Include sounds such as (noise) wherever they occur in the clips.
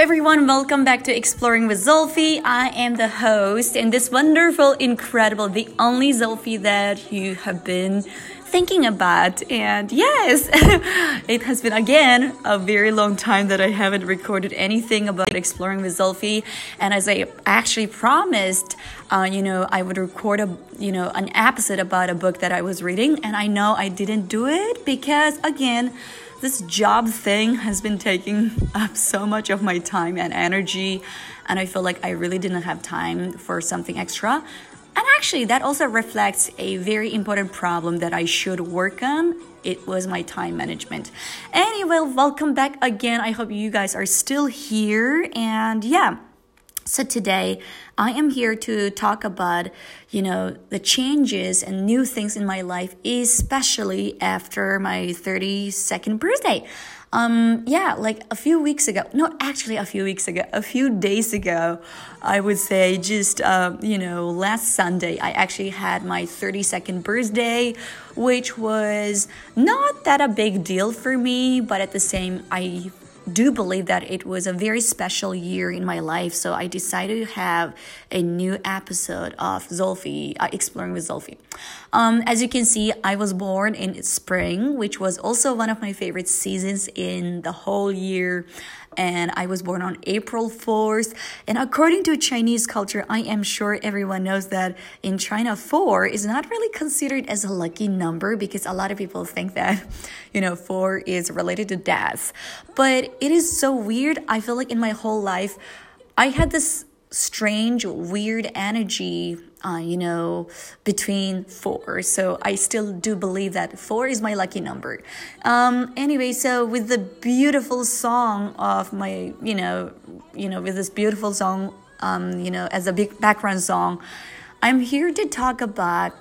everyone? Welcome back to Exploring with Zolfi. I am the host and this wonderful, incredible, the only Zolfi that you have been thinking about. And yes, (laughs) it has been again a very long time that I haven't recorded anything about exploring with Zolfi. And as I actually promised, uh, you know, I would record a, you know, an episode about a book that I was reading. And I know I didn't do it because again, this job thing has been taking up so much of my time and energy and i feel like i really didn't have time for something extra and actually, that also reflects a very important problem that I should work on. It was my time management. Anyway, welcome back again. I hope you guys are still here. And yeah, so today I am here to talk about, you know, the changes and new things in my life, especially after my 32nd birthday. Um, yeah, like a few weeks ago, not actually a few weeks ago, a few days ago, I would say just, uh, you know, last Sunday, I actually had my 32nd birthday, which was not that a big deal for me, but at the same, I do believe that it was a very special year in my life. So I decided to have a new episode of Zolfi, uh, Exploring with Zolfi. Um, as you can see, I was born in spring, which was also one of my favorite seasons in the whole year and I was born on April 4th. And according to Chinese culture, I am sure everyone knows that in China, 4 is not really considered as a lucky number because a lot of people think that, (laughs) you know, 4 is related to death. But it is so weird. I feel like in my whole life, I had this strange, weird energy, uh, you know, between four. So I still do believe that four is my lucky number. Um, anyway, so with the beautiful song of my, you know, you know, with this beautiful song, um, you know, as a big background song, I'm here to talk about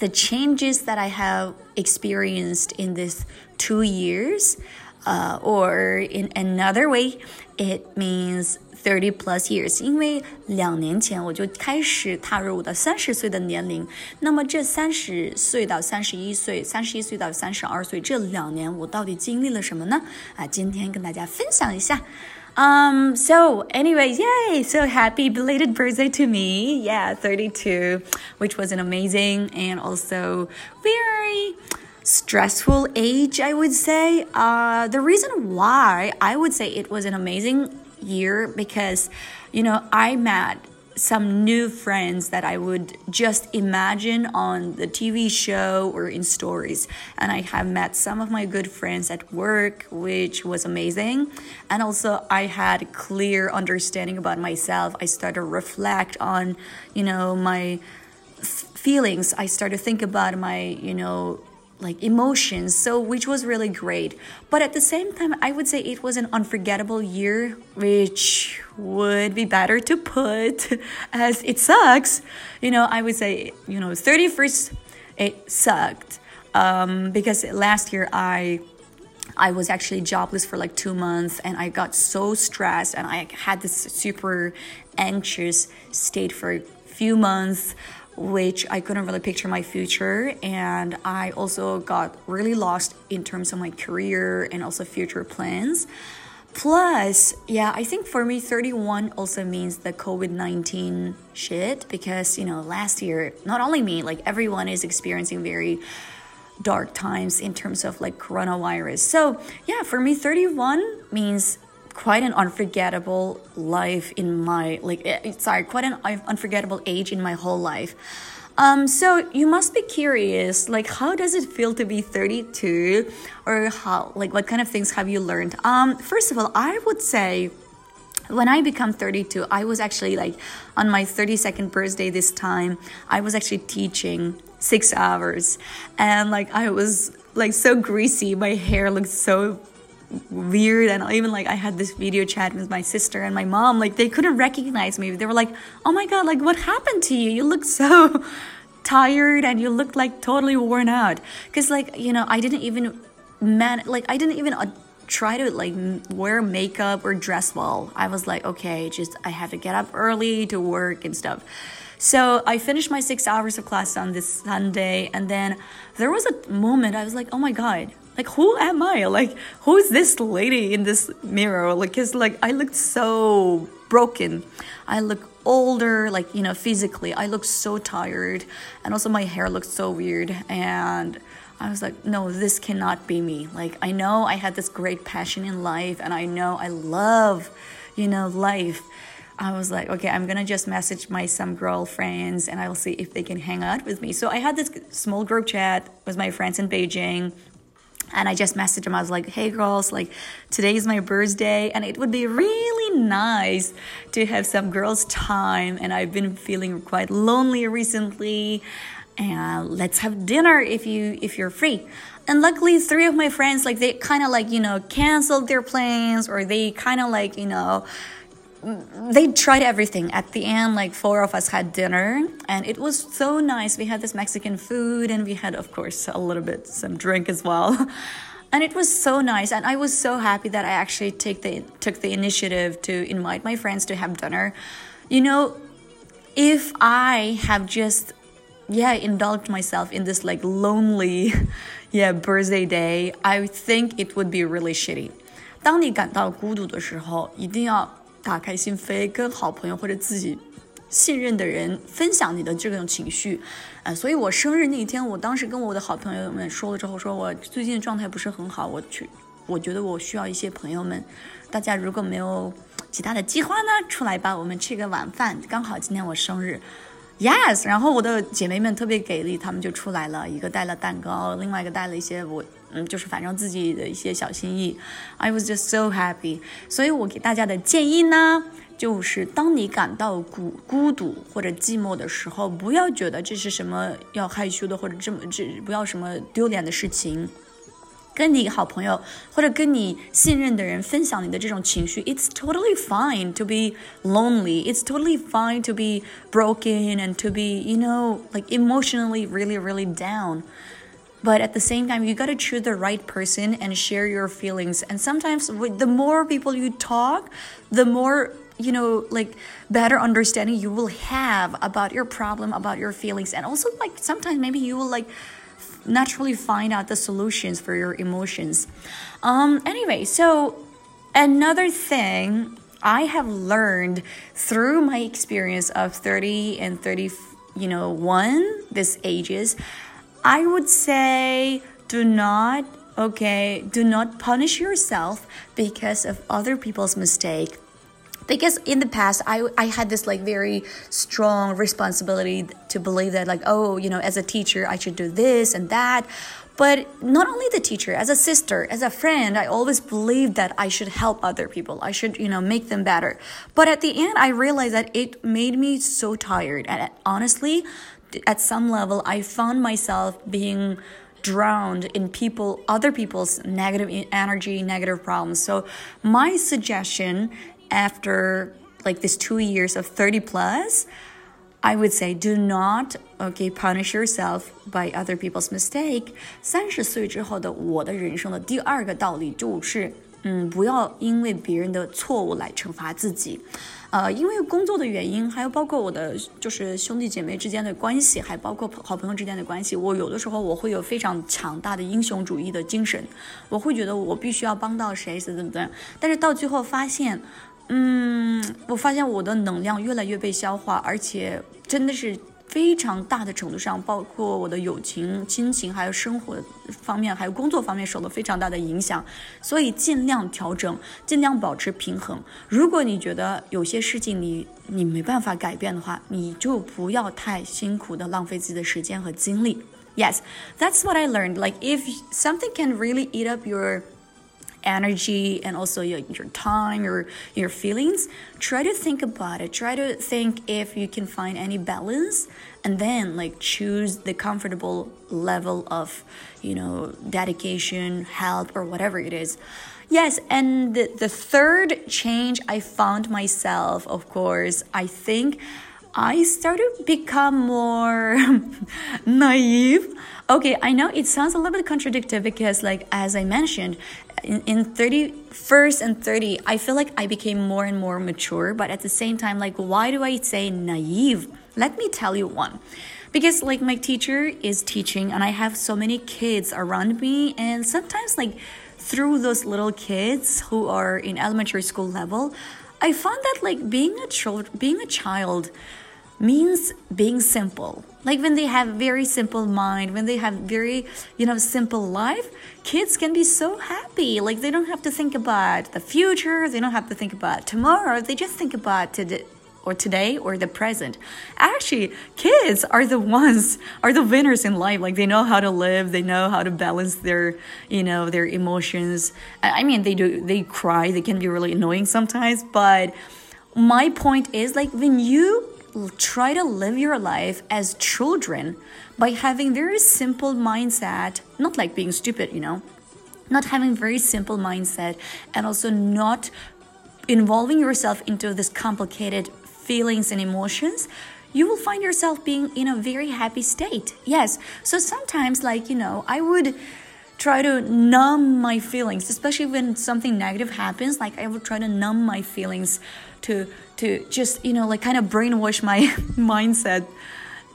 the changes that I have experienced in this two years. Uh, or in another way, it means thirty plus years，因为两年前我就开始踏入我的三十岁的年龄。那么这三十岁到三十一岁，三十一岁到三十二岁这两年，我到底经历了什么呢？啊，今天跟大家分享一下。Um, so anyways, yay! So happy belated birthday to me. Yeah, 32, which was an amazing and also very stressful age, I would say. Uh, the reason why I would say it was an amazing year because, you know, I met some new friends that I would just imagine on the TV show or in stories. And I have met some of my good friends at work, which was amazing. And also, I had clear understanding about myself. I started to reflect on, you know, my feelings. I started to think about my, you know, like emotions so which was really great. But at the same time i would say it was an unforgettable year which would be better to put (laughs) as it sucks. You know i would say you know 31st it sucked. Um, because last year i I was actually jobless for like two months and I got so stressed and I had this super anxious state for a few months which I couldn't really picture my future. And I also got really lost in terms of my career and also future plans. Plus, yeah, I think for me, 31 also means the COVID 19 shit because, you know, last year, not only me, like everyone is experiencing very dark times in terms of like coronavirus. So, yeah, for me, 31 means quite an unforgettable life in my like eh, eh, sorry quite an unforgettable age in my whole life. Um, so you must be curious like how does it feel to be 32 or how like what kind of things have you learned? Um, first of all i would say when I become 32, I was actually like on my 32nd birthday this time, I was actually teaching six hours. And like I was like so greasy. My hair looked so weird. And even like I had this video chat with my sister and my mom. Like they couldn't recognize me. They were like oh my god like what happened to you? You look so (laughs) tired and you look like totally worn out. Because like you know I didn't even man like I didn't even uh, try to like wear makeup or dress well. I was like okay just I have to get up early to work and stuff. So I finished my six hours of class on this Sunday, and then there was a moment I was like, oh my God, like who am I? Like who is this lady in this mirror? Like cause like I looked so broken. I look older, like you know, physically. I look so tired, and also my hair looks so weird. And I was like, no, this cannot be me. Like I know I had this great passion in life, and I know I love, you know, life. I was like, okay, I'm gonna just message my some girlfriends and I'll see if they can hang out with me. So I had this small group chat with my friends in Beijing and I just messaged them. I was like, hey girls, like today is my birthday, and it would be really nice to have some girls' time. And I've been feeling quite lonely recently. And let's have dinner if you if you're free. And luckily, three of my friends like they kind of like you know canceled their plans or they kind of like you know they tried everything at the end like four of us had dinner and it was so nice we had this mexican food and we had of course a little bit some drink as well (laughs) and it was so nice and i was so happy that i actually take the took the initiative to invite my friends to have dinner you know if i have just yeah indulged myself in this like lonely (laughs) yeah birthday day i think it would be really shitty 当你感到孤独的时候，一定要 打开心扉，跟好朋友或者自己信任的人分享你的这种情绪，呃，所以我生日那一天，我当时跟我的好朋友们说了之后，说我最近状态不是很好，我去，我觉得我需要一些朋友们，大家如果没有其他的计划呢，出来吧，我们吃个晚饭，刚好今天我生日，yes，然后我的姐妹们特别给力，她们就出来了，一个带了蛋糕，另外一个带了一些我。嗯，就是反正自己的一些小心意，I was just so happy。所以我给大家的建议呢，就是当你感到孤孤独或者寂寞的时候，不要觉得这是什么要害羞的或者这么这不要什么丢脸的事情，跟你好朋友或者跟你信任的人分享你的这种情绪。It's totally fine to be lonely. It's totally fine to be broken and to be, you know, like emotionally really, really down. But at the same time, you got to choose the right person and share your feelings. And sometimes, the more people you talk, the more you know like better understanding you will have about your problem about your feelings and also like sometimes maybe you will like naturally find out the solutions for your emotions um anyway so another thing i have learned through my experience of 30 and 30 you know one this ages I would say do not, okay, do not punish yourself because of other people's mistake. Because in the past, I, I had this like very strong responsibility to believe that, like, oh, you know, as a teacher, I should do this and that. But not only the teacher, as a sister, as a friend, I always believed that I should help other people. I should, you know, make them better. But at the end, I realized that it made me so tired. And honestly, at some level, I found myself being drowned in people other people's negative energy negative problems so my suggestion after like this two years of 30 plus I would say do not okay punish yourself by other people's mistake 三十岁之后的我的人生的第二个道理就是。嗯，不要因为别人的错误来惩罚自己， 呃，因为工作的原因，还有包括我的就是兄弟姐妹之间的关系，还包括好朋友之间的关系，我有的时候我会有非常强大的英雄主义的精神，我会觉得我必须要帮到谁，怎么怎么样，但是到最后发现，嗯，我发现我的能量越来越被消化，而且真的是。非常大的程度上，包括我的友情、亲情，还有生活方面，还有工作方面，受了非常大的影响。所以尽量调整，尽量保持平衡。如果你觉得有些事情你你没办法改变的话，你就不要太辛苦的浪费自己的时间和精力。Yes, that's what I learned. Like if something can really eat up your energy and also your, your time, your your feelings, try to think about it. Try to think if you can find any balance and then like choose the comfortable level of, you know, dedication, help or whatever it is. Yes, and the, the third change I found myself, of course, I think I started to become more (laughs) naive. Okay, I know it sounds a little bit contradictory because, like, as I mentioned, in, in 31st and 30, I feel like I became more and more mature, but at the same time, like, why do I say naive? Let me tell you one. because like my teacher is teaching and I have so many kids around me and sometimes like through those little kids who are in elementary school level, I found that like being a child being a child means being simple. Like when they have very simple mind, when they have very, you know, simple life, kids can be so happy. Like they don't have to think about the future, they don't have to think about tomorrow, they just think about today or today or the present. Actually, kids are the ones are the winners in life. Like they know how to live, they know how to balance their, you know, their emotions. I mean, they do they cry, they can be really annoying sometimes, but my point is like when you try to live your life as children by having very simple mindset, not like being stupid, you know, not having very simple mindset and also not involving yourself into this complicated feelings and emotions, you will find yourself being in a very happy state. Yes. So sometimes, like, you know, I would try to numb my feelings, especially when something negative happens. Like, I would try to numb my feelings to, to just, you know, like kind of brainwash my (laughs) mindset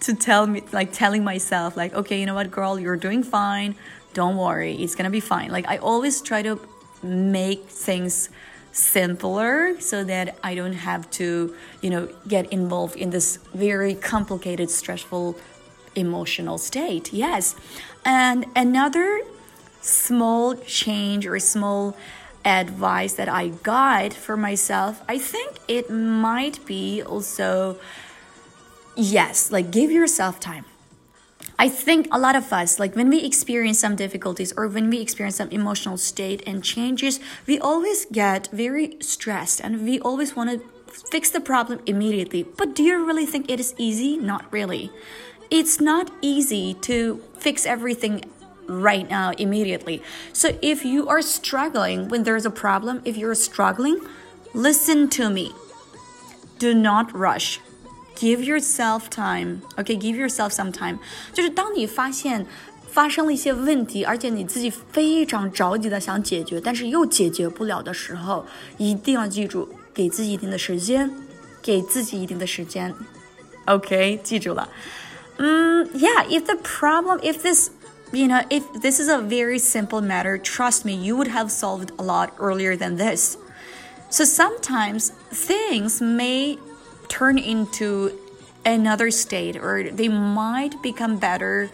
to tell me, like, telling myself, like, okay, you know what, girl, you're doing fine. Don't worry, it's gonna be fine. Like, I always try to make things simpler so that I don't have to, you know, get involved in this very complicated, stressful emotional state. Yes. And another small change or small advice that I got for myself, I think it might be also yes, like give yourself time. I think a lot of us, like when we experience some difficulties or when we experience some emotional state and changes, we always get very stressed and we always want to fix the problem immediately. But do you really think it is easy? Not really. It's not easy to fix everything right now immediately. So if you are struggling when there's a problem, if you're struggling, listen to me. Do not rush give yourself time. Okay, give yourself some time. 就是当你发现发生了一些问题，而且你自己非常着急的想解决，但是又解决不了的时候，一定要记住，给自己一定的时间，给自己一定的时间。OK，记住了。嗯，Yeah，if the problem，if this you know, if this is a very simple matter, trust me, you would have solved a lot earlier than this. So sometimes things may turn into another state or they might become better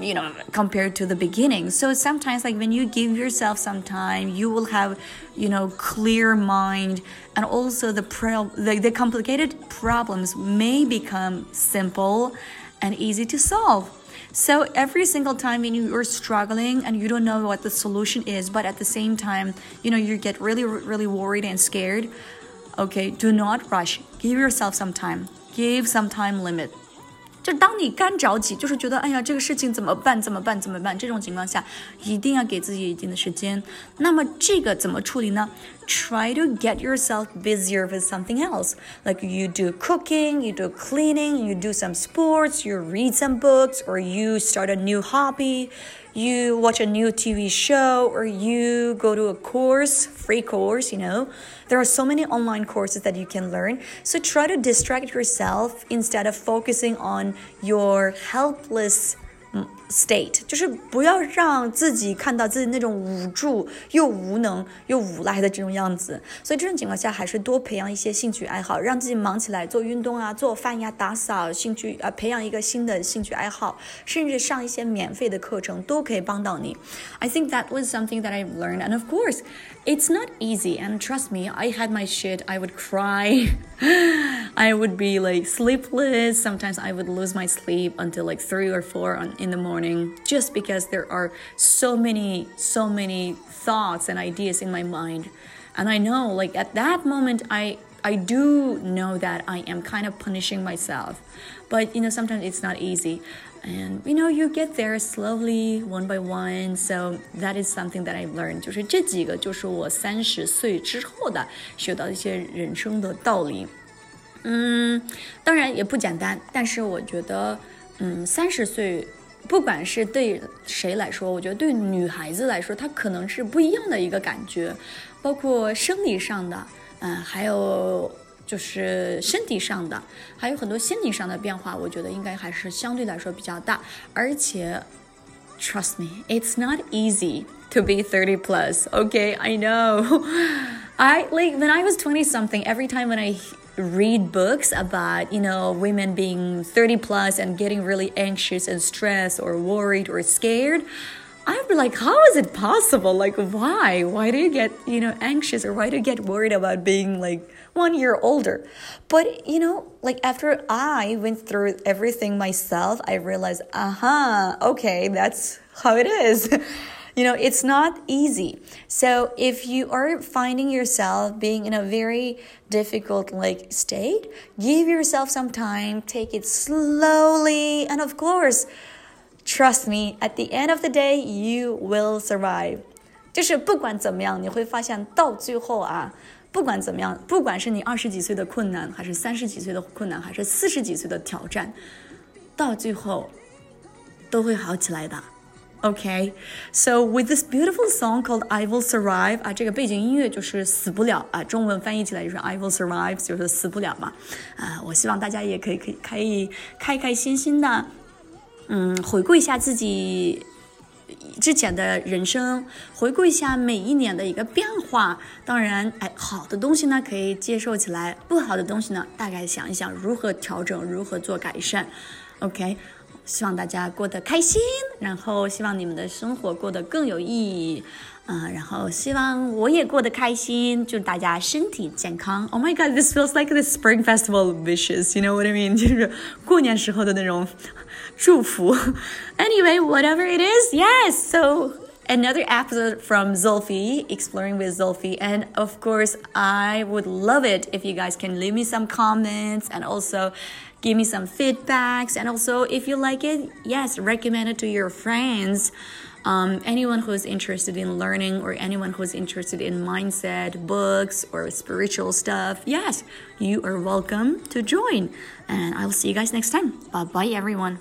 you know compared to the beginning so sometimes like when you give yourself some time you will have you know clear mind and also the pro- the, the complicated problems may become simple and easy to solve so every single time when you're struggling and you don't know what the solution is but at the same time you know you get really really worried and scared Okay, do not rush. Give yourself some time. Give some time limit. 就当你干着急，就是觉得哎呀，这个事情怎么办？怎么办？怎么办？这种情况下，一定要给自己一定的时间。那么这个怎么处理呢？Try to get yourself busier with something else. Like you do cooking, you do cleaning, you do some sports, you read some books, or you start a new hobby you watch a new TV show or you go to a course, free course, you know. There are so many online courses that you can learn. So try to distract yourself instead of focusing on your helpless state，就是不要让自己看到自己那种无助又无能又无赖的这种样子。所以这种情况下，还是多培养一些兴趣爱好，让自己忙起来，做运动啊，做饭呀，打扫，兴趣啊，培养一个新的兴趣爱好，甚至上一些免费的课程，都可以帮到你。I think that was something that I learned, and of course, it's not easy. And trust me, I had my shit. I would cry. (laughs) I would be like sleepless. Sometimes I would lose my sleep until like three or four on, in the morning just because there are so many, so many thoughts and ideas in my mind. And I know like at that moment, I, I do know that I am kind of punishing myself. But you know, sometimes it's not easy. And you know, you get there slowly, one by one. So that is something that I've learned. 就是这几个，就是我三十岁之后的学到一些人生的道理。嗯，当然也不简单，但是我觉得，嗯，三十岁，不管是对谁来说，我觉得对女孩子来说，她可能是不一样的一个感觉，包括生理上的，嗯，还有就是身体上的，还有很多心理上的变化，我觉得应该还是相对来说比较大。而且，trust me, it's not easy to be 30 plus. Okay, I know. (laughs) I like when I was 20 something, every time when I read books about, you know, women being 30 plus and getting really anxious and stressed or worried or scared, be like, how is it possible? Like, why? Why do you get, you know, anxious or why do you get worried about being like one year older? But, you know, like after I went through everything myself, I realized, uh huh, okay, that's how it is. (laughs) you know, it's not easy. So if you are finding yourself being in a very difficult like state, give yourself some time, take it slowly, and of course, trust me, at the end of the day, you will survive. 就是不管怎么样，你会发现到最后啊，不管怎么样，不管是你二十几岁的困难，还是三十几岁的困难，还是四十几岁的挑战，到最后都会好起来的。OK, so with this beautiful song called "I Will Survive" 啊，这个背景音乐就是死不了啊，中文翻译起来就是 "I Will Survive"，就是死不了嘛。啊，我希望大家也可以可以可以开开心心的，嗯，回顾一下自己之前的人生，回顾一下每一年的一个变化。当然，哎，好的东西呢可以接受起来，不好的东西呢，大概想一想如何调整，如何做改善。OK。希望大家过得开心，然后希望你们的生活过得更有意义，嗯，然后希望我也过得开心，祝大家身体健康。Oh my God, this feels like the Spring Festival wishes. You know what I mean? 就是过年时候的那种祝福。Anyway, (laughs) whatever it is, yes. So another episode from Zulfi, exploring with Zulfi. And of course, I would love it if you guys can leave me some comments and also give me some feedbacks. And also, if you like it, yes, recommend it to your friends. Um, anyone who's interested in learning or anyone who's interested in mindset, books, or spiritual stuff, yes, you are welcome to join. And I'll see you guys next time. Bye bye, everyone.